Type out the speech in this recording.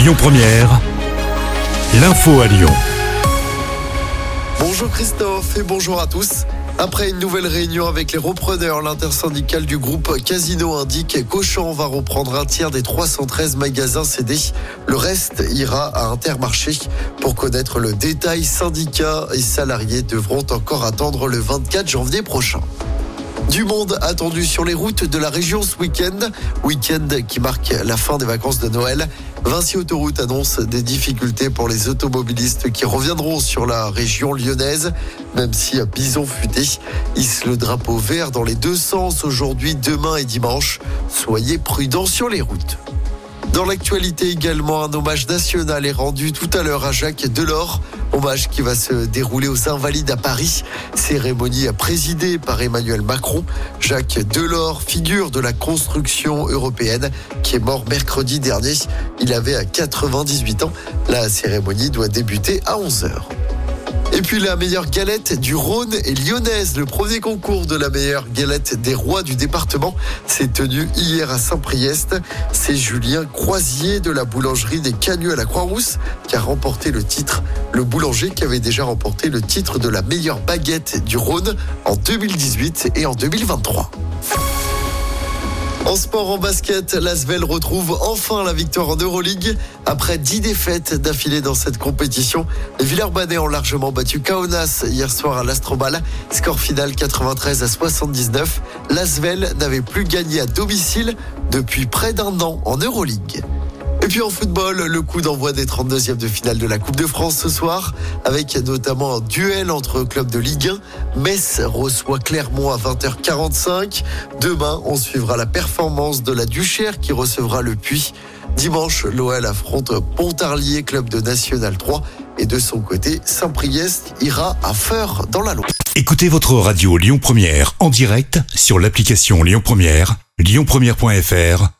Lyon Première, l'info à Lyon. Bonjour Christophe et bonjour à tous. Après une nouvelle réunion avec les repreneurs, l'intersyndicale du groupe Casino indique qu'Auchan va reprendre un tiers des 313 magasins cédés. Le reste ira à Intermarché. Pour connaître le détail, syndicats et salariés devront encore attendre le 24 janvier prochain. Du monde attendu sur les routes de la région ce week-end. Week-end qui marque la fin des vacances de Noël. Vinci Autoroute annonce des difficultés pour les automobilistes qui reviendront sur la région lyonnaise. Même si Bison Futé hisse le drapeau vert dans les deux sens aujourd'hui, demain et dimanche. Soyez prudents sur les routes. Dans l'actualité également, un hommage national est rendu tout à l'heure à Jacques Delors. Hommage qui va se dérouler aux Invalides à Paris. Cérémonie présidée par Emmanuel Macron. Jacques Delors, figure de la construction européenne, qui est mort mercredi dernier. Il avait 98 ans. La cérémonie doit débuter à 11h. Et la meilleure galette du Rhône est lyonnaise. Le premier concours de la meilleure galette des rois du département s'est tenu hier à Saint-Priest. C'est Julien Croisier de la boulangerie des Cagneux à la Croix-Rousse qui a remporté le titre. Le boulanger qui avait déjà remporté le titre de la meilleure baguette du Rhône en 2018 et en 2023. En sport, en basket, l'Asvel retrouve enfin la victoire en Euroleague. Après dix défaites d'affilée dans cette compétition, les Villeurbanais ont largement battu Kaunas hier soir à l'Astrobal. Score final 93 à 79. L'Asvel n'avait plus gagné à domicile depuis près d'un an en Euroleague. Et puis en football, le coup d'envoi des 32e de finale de la Coupe de France ce soir, avec notamment un duel entre clubs de Ligue 1. Metz reçoit Clermont à 20h45. Demain, on suivra la performance de la Duchère qui recevra le Puy. Dimanche, l'OL affronte Pontarlier, club de National 3. Et de son côté, Saint-Priest ira à Feur dans la Loire. Écoutez votre radio Lyon Première en direct sur l'application Lyon Première, lyonpremière.fr